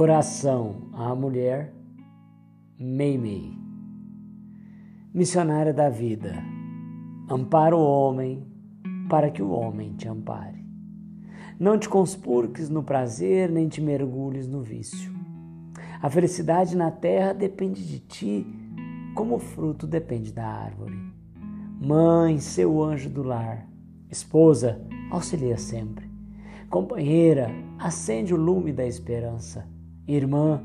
Oração à mulher Meimei. Missionária da vida, ampara o homem para que o homem te ampare. Não te conspurques no prazer, nem te mergulhes no vício. A felicidade na terra depende de ti, como o fruto depende da árvore. Mãe, seu anjo do lar, esposa, auxilia sempre. Companheira, acende o lume da esperança Irmã,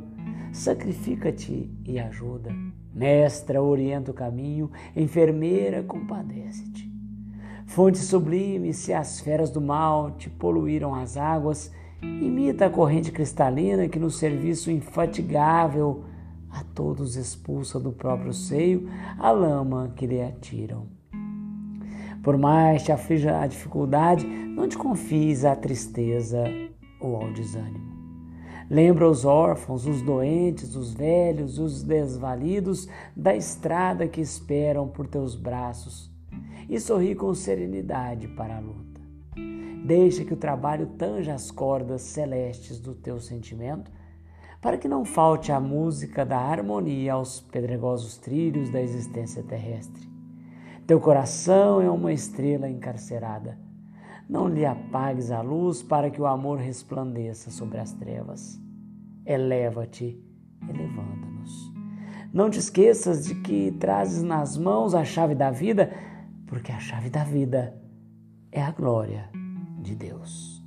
sacrifica-te e ajuda. Mestra, orienta o caminho. Enfermeira, compadece-te. Fonte sublime, se as feras do mal te poluíram as águas, imita a corrente cristalina que no serviço infatigável a todos expulsa do próprio seio a lama que lhe atiram. Por mais te aflija a dificuldade, não te confies à tristeza ou ao desânimo. Lembra os órfãos, os doentes, os velhos, os desvalidos da estrada que esperam por teus braços e sorri com serenidade para a luta. Deixa que o trabalho tanja as cordas celestes do teu sentimento, para que não falte a música da harmonia aos pedregosos trilhos da existência terrestre. Teu coração é uma estrela encarcerada não lhe apagues a luz para que o amor resplandeça sobre as trevas. Eleva-te, elevando-nos. Não te esqueças de que trazes nas mãos a chave da vida, porque a chave da vida é a glória de Deus.